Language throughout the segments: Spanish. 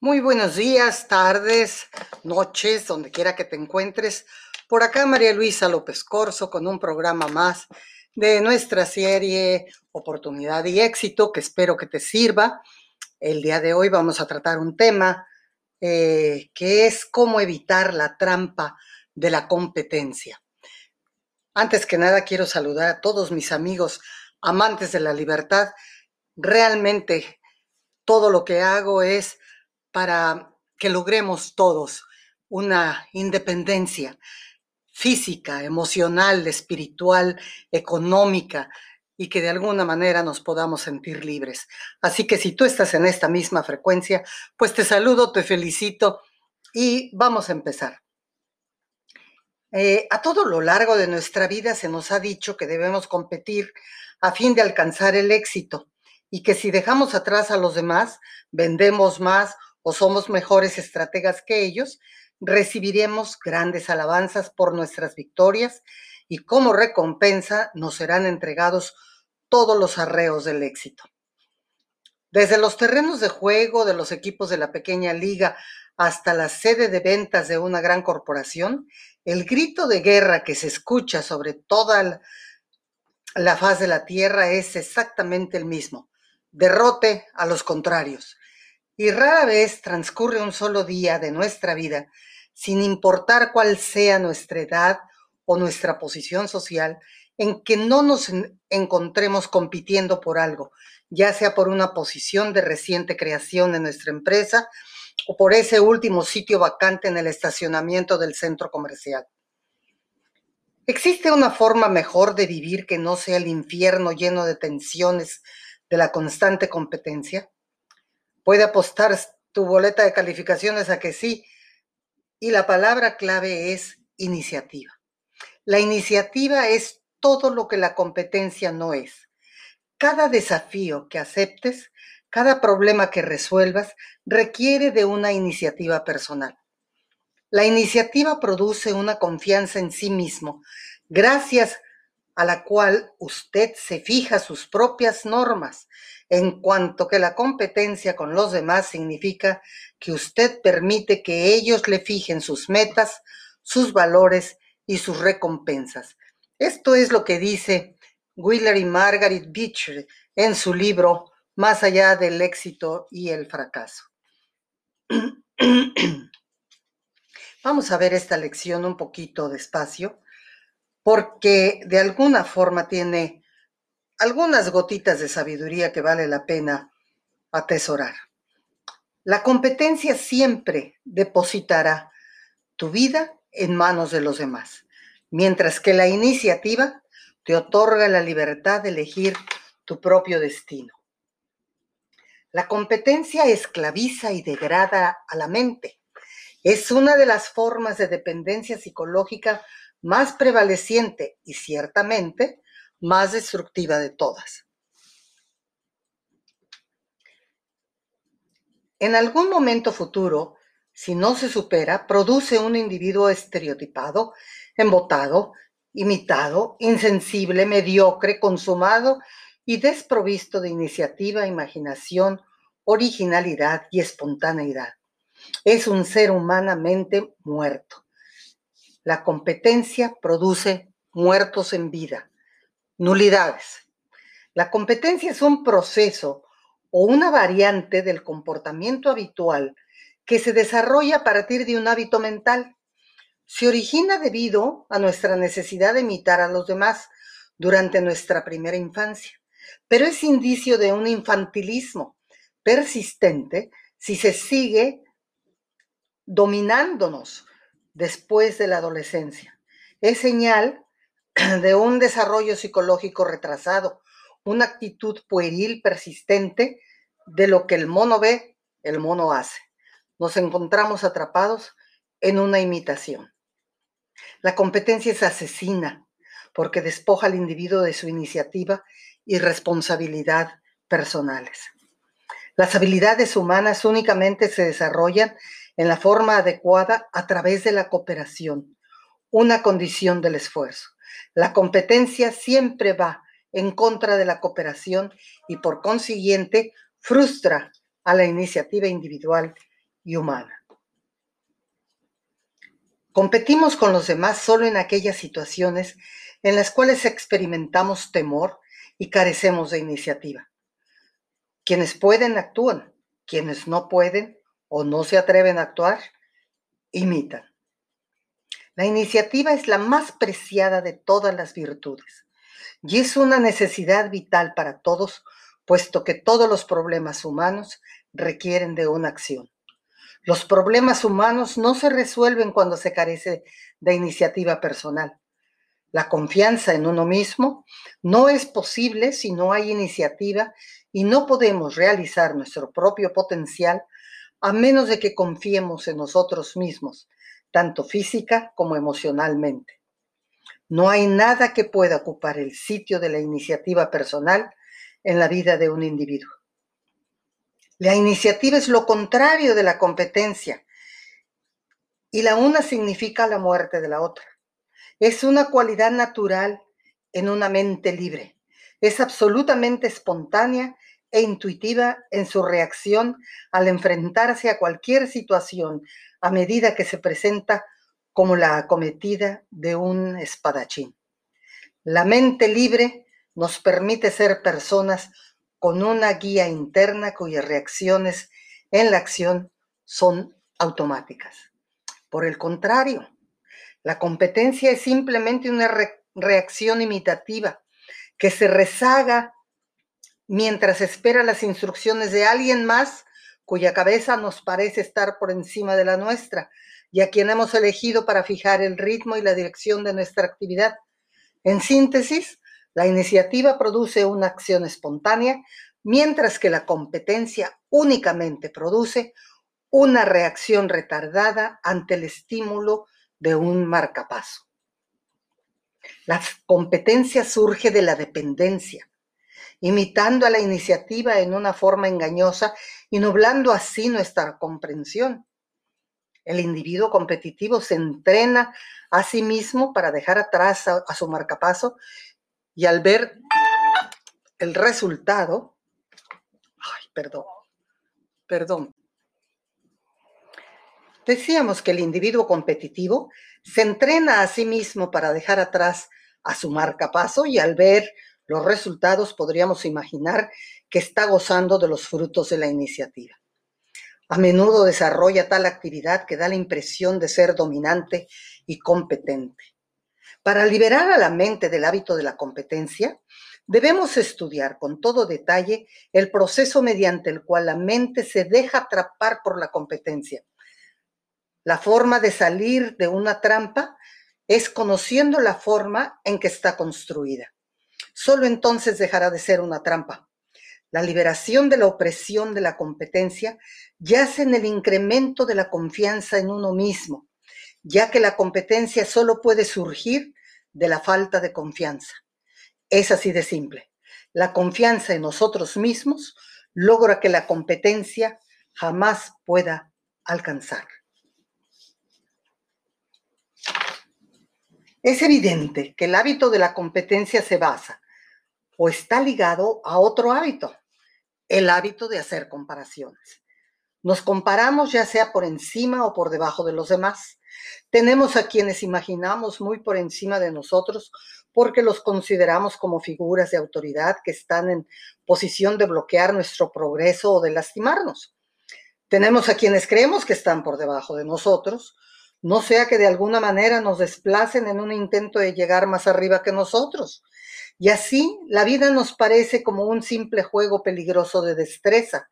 Muy buenos días, tardes, noches, donde quiera que te encuentres. Por acá María Luisa López Corso con un programa más de nuestra serie Oportunidad y Éxito que espero que te sirva. El día de hoy vamos a tratar un tema eh, que es cómo evitar la trampa de la competencia. Antes que nada quiero saludar a todos mis amigos amantes de la libertad. Realmente todo lo que hago es para que logremos todos una independencia física, emocional, espiritual, económica y que de alguna manera nos podamos sentir libres. Así que si tú estás en esta misma frecuencia, pues te saludo, te felicito y vamos a empezar. Eh, a todo lo largo de nuestra vida se nos ha dicho que debemos competir a fin de alcanzar el éxito y que si dejamos atrás a los demás, vendemos más o somos mejores estrategas que ellos, recibiremos grandes alabanzas por nuestras victorias y como recompensa nos serán entregados todos los arreos del éxito. Desde los terrenos de juego de los equipos de la pequeña liga hasta la sede de ventas de una gran corporación, el grito de guerra que se escucha sobre toda la faz de la tierra es exactamente el mismo. Derrote a los contrarios. Y rara vez transcurre un solo día de nuestra vida, sin importar cuál sea nuestra edad o nuestra posición social, en que no nos encontremos compitiendo por algo, ya sea por una posición de reciente creación en nuestra empresa o por ese último sitio vacante en el estacionamiento del centro comercial. ¿Existe una forma mejor de vivir que no sea el infierno lleno de tensiones de la constante competencia? Puede apostar tu boleta de calificaciones a que sí. Y la palabra clave es iniciativa. La iniciativa es todo lo que la competencia no es. Cada desafío que aceptes, cada problema que resuelvas, requiere de una iniciativa personal. La iniciativa produce una confianza en sí mismo, gracias a la cual usted se fija sus propias normas, en cuanto que la competencia con los demás significa que usted permite que ellos le fijen sus metas, sus valores y sus recompensas. Esto es lo que dice Wheeler y Margaret Beecher en su libro Más allá del éxito y el fracaso. Vamos a ver esta lección un poquito despacio, porque de alguna forma tiene algunas gotitas de sabiduría que vale la pena atesorar. La competencia siempre depositará tu vida en manos de los demás, mientras que la iniciativa te otorga la libertad de elegir tu propio destino. La competencia esclaviza y degrada a la mente. Es una de las formas de dependencia psicológica más prevaleciente y ciertamente más destructiva de todas. En algún momento futuro, si no se supera, produce un individuo estereotipado, embotado, imitado, insensible, mediocre, consumado y desprovisto de iniciativa, imaginación, originalidad y espontaneidad. Es un ser humanamente muerto. La competencia produce muertos en vida, Nulidades. La competencia es un proceso o una variante del comportamiento habitual que se desarrolla a partir de un hábito mental. Se origina debido a nuestra necesidad de imitar a los demás durante nuestra primera infancia, pero es indicio de un infantilismo persistente si se sigue dominándonos después de la adolescencia. Es señal de un desarrollo psicológico retrasado, una actitud pueril persistente de lo que el mono ve, el mono hace. Nos encontramos atrapados en una imitación. La competencia es asesina porque despoja al individuo de su iniciativa y responsabilidad personales. Las habilidades humanas únicamente se desarrollan en la forma adecuada a través de la cooperación, una condición del esfuerzo. La competencia siempre va en contra de la cooperación y por consiguiente frustra a la iniciativa individual y humana. Competimos con los demás solo en aquellas situaciones en las cuales experimentamos temor y carecemos de iniciativa. Quienes pueden actúan, quienes no pueden o no se atreven a actuar, imitan. La iniciativa es la más preciada de todas las virtudes y es una necesidad vital para todos, puesto que todos los problemas humanos requieren de una acción. Los problemas humanos no se resuelven cuando se carece de iniciativa personal. La confianza en uno mismo no es posible si no hay iniciativa y no podemos realizar nuestro propio potencial a menos de que confiemos en nosotros mismos, tanto física como emocionalmente. No hay nada que pueda ocupar el sitio de la iniciativa personal en la vida de un individuo. La iniciativa es lo contrario de la competencia y la una significa la muerte de la otra. Es una cualidad natural en una mente libre. Es absolutamente espontánea e intuitiva en su reacción al enfrentarse a cualquier situación a medida que se presenta como la acometida de un espadachín. La mente libre nos permite ser personas con una guía interna cuyas reacciones en la acción son automáticas. Por el contrario, la competencia es simplemente una reacción imitativa que se rezaga mientras espera las instrucciones de alguien más cuya cabeza nos parece estar por encima de la nuestra y a quien hemos elegido para fijar el ritmo y la dirección de nuestra actividad. En síntesis, la iniciativa produce una acción espontánea, mientras que la competencia únicamente produce una reacción retardada ante el estímulo de un marcapaso. La competencia surge de la dependencia, imitando a la iniciativa en una forma engañosa y nublando así nuestra comprensión. El individuo competitivo se entrena a sí mismo para dejar atrás a, a su marcapaso y al ver el resultado, ay, perdón, perdón. Decíamos que el individuo competitivo se entrena a sí mismo para dejar atrás a su marcapaso y al ver los resultados podríamos imaginar que está gozando de los frutos de la iniciativa. A menudo desarrolla tal actividad que da la impresión de ser dominante y competente. Para liberar a la mente del hábito de la competencia, debemos estudiar con todo detalle el proceso mediante el cual la mente se deja atrapar por la competencia. La forma de salir de una trampa es conociendo la forma en que está construida. Solo entonces dejará de ser una trampa. La liberación de la opresión de la competencia yace en el incremento de la confianza en uno mismo, ya que la competencia solo puede surgir de la falta de confianza. Es así de simple. La confianza en nosotros mismos logra que la competencia jamás pueda alcanzar. Es evidente que el hábito de la competencia se basa o está ligado a otro hábito, el hábito de hacer comparaciones. Nos comparamos ya sea por encima o por debajo de los demás. Tenemos a quienes imaginamos muy por encima de nosotros porque los consideramos como figuras de autoridad que están en posición de bloquear nuestro progreso o de lastimarnos. Tenemos a quienes creemos que están por debajo de nosotros, no sea que de alguna manera nos desplacen en un intento de llegar más arriba que nosotros. Y así la vida nos parece como un simple juego peligroso de destreza,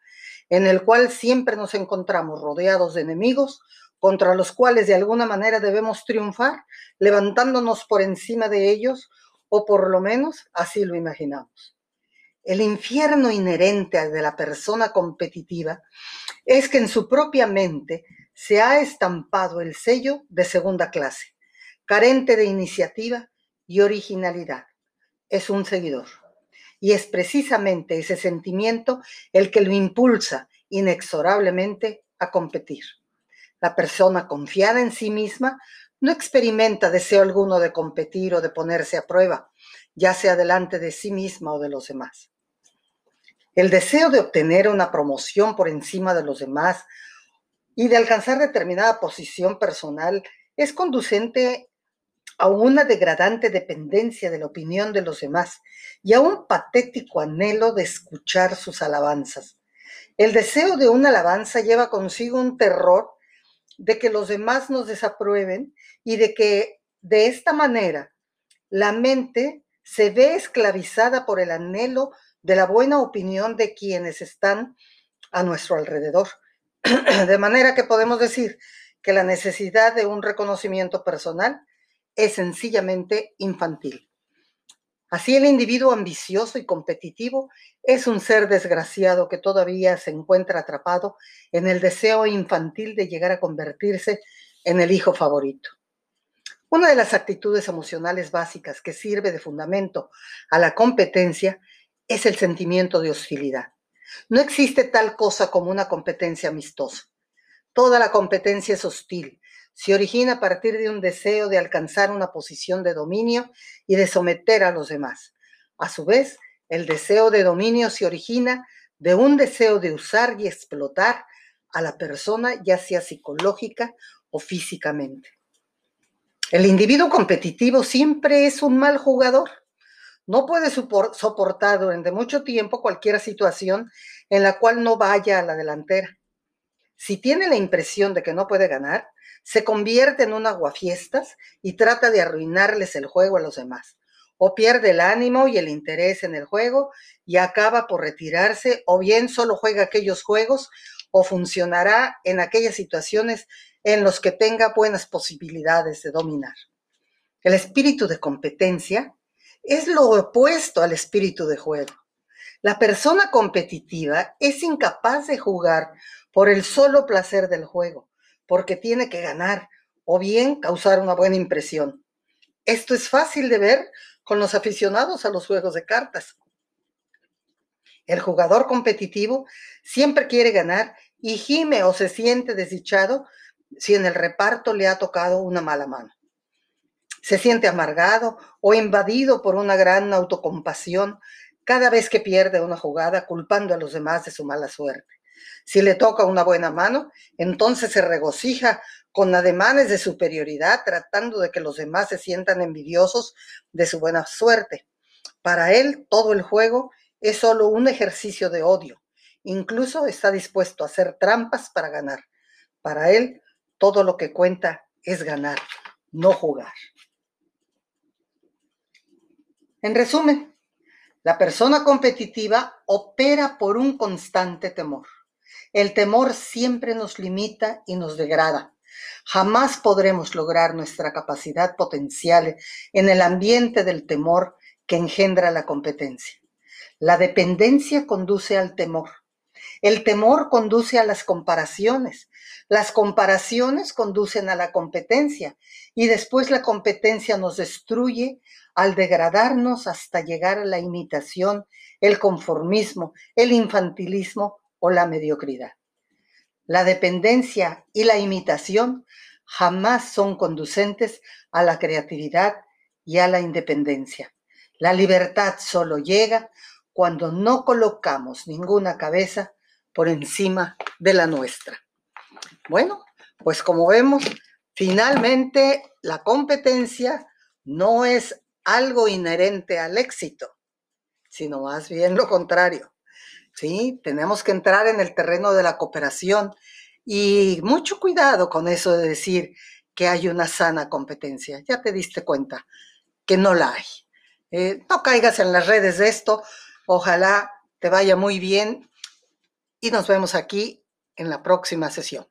en el cual siempre nos encontramos rodeados de enemigos contra los cuales de alguna manera debemos triunfar, levantándonos por encima de ellos, o por lo menos así lo imaginamos. El infierno inherente de la persona competitiva es que en su propia mente se ha estampado el sello de segunda clase, carente de iniciativa y originalidad. Es un seguidor. Y es precisamente ese sentimiento el que lo impulsa inexorablemente a competir. La persona confiada en sí misma no experimenta deseo alguno de competir o de ponerse a prueba, ya sea delante de sí misma o de los demás. El deseo de obtener una promoción por encima de los demás y de alcanzar determinada posición personal es conducente a una degradante dependencia de la opinión de los demás y a un patético anhelo de escuchar sus alabanzas. El deseo de una alabanza lleva consigo un terror de que los demás nos desaprueben y de que de esta manera la mente se ve esclavizada por el anhelo de la buena opinión de quienes están a nuestro alrededor. De manera que podemos decir que la necesidad de un reconocimiento personal es sencillamente infantil. Así el individuo ambicioso y competitivo es un ser desgraciado que todavía se encuentra atrapado en el deseo infantil de llegar a convertirse en el hijo favorito. Una de las actitudes emocionales básicas que sirve de fundamento a la competencia es el sentimiento de hostilidad. No existe tal cosa como una competencia amistosa. Toda la competencia es hostil. Se origina a partir de un deseo de alcanzar una posición de dominio y de someter a los demás. A su vez, el deseo de dominio se origina de un deseo de usar y explotar a la persona, ya sea psicológica o físicamente. El individuo competitivo siempre es un mal jugador no puede soportar durante mucho tiempo cualquier situación en la cual no vaya a la delantera. Si tiene la impresión de que no puede ganar, se convierte en un aguafiestas y trata de arruinarles el juego a los demás. O pierde el ánimo y el interés en el juego y acaba por retirarse, o bien solo juega aquellos juegos o funcionará en aquellas situaciones en los que tenga buenas posibilidades de dominar. El espíritu de competencia es lo opuesto al espíritu de juego. La persona competitiva es incapaz de jugar por el solo placer del juego, porque tiene que ganar o bien causar una buena impresión. Esto es fácil de ver con los aficionados a los juegos de cartas. El jugador competitivo siempre quiere ganar y gime o se siente desdichado si en el reparto le ha tocado una mala mano se siente amargado o invadido por una gran autocompasión cada vez que pierde una jugada culpando a los demás de su mala suerte. Si le toca una buena mano, entonces se regocija con ademanes de superioridad, tratando de que los demás se sientan envidiosos de su buena suerte. Para él, todo el juego es solo un ejercicio de odio. Incluso está dispuesto a hacer trampas para ganar. Para él, todo lo que cuenta es ganar, no jugar. En resumen, la persona competitiva opera por un constante temor. El temor siempre nos limita y nos degrada. Jamás podremos lograr nuestra capacidad potencial en el ambiente del temor que engendra la competencia. La dependencia conduce al temor. El temor conduce a las comparaciones. Las comparaciones conducen a la competencia y después la competencia nos destruye al degradarnos hasta llegar a la imitación, el conformismo, el infantilismo o la mediocridad. La dependencia y la imitación jamás son conducentes a la creatividad y a la independencia. La libertad solo llega cuando no colocamos ninguna cabeza por encima de la nuestra. Bueno, pues como vemos, finalmente la competencia no es algo inherente al éxito, sino más bien lo contrario. Sí, tenemos que entrar en el terreno de la cooperación y mucho cuidado con eso de decir que hay una sana competencia. Ya te diste cuenta que no la hay. Eh, no caigas en las redes de esto. Ojalá te vaya muy bien y nos vemos aquí en la próxima sesión.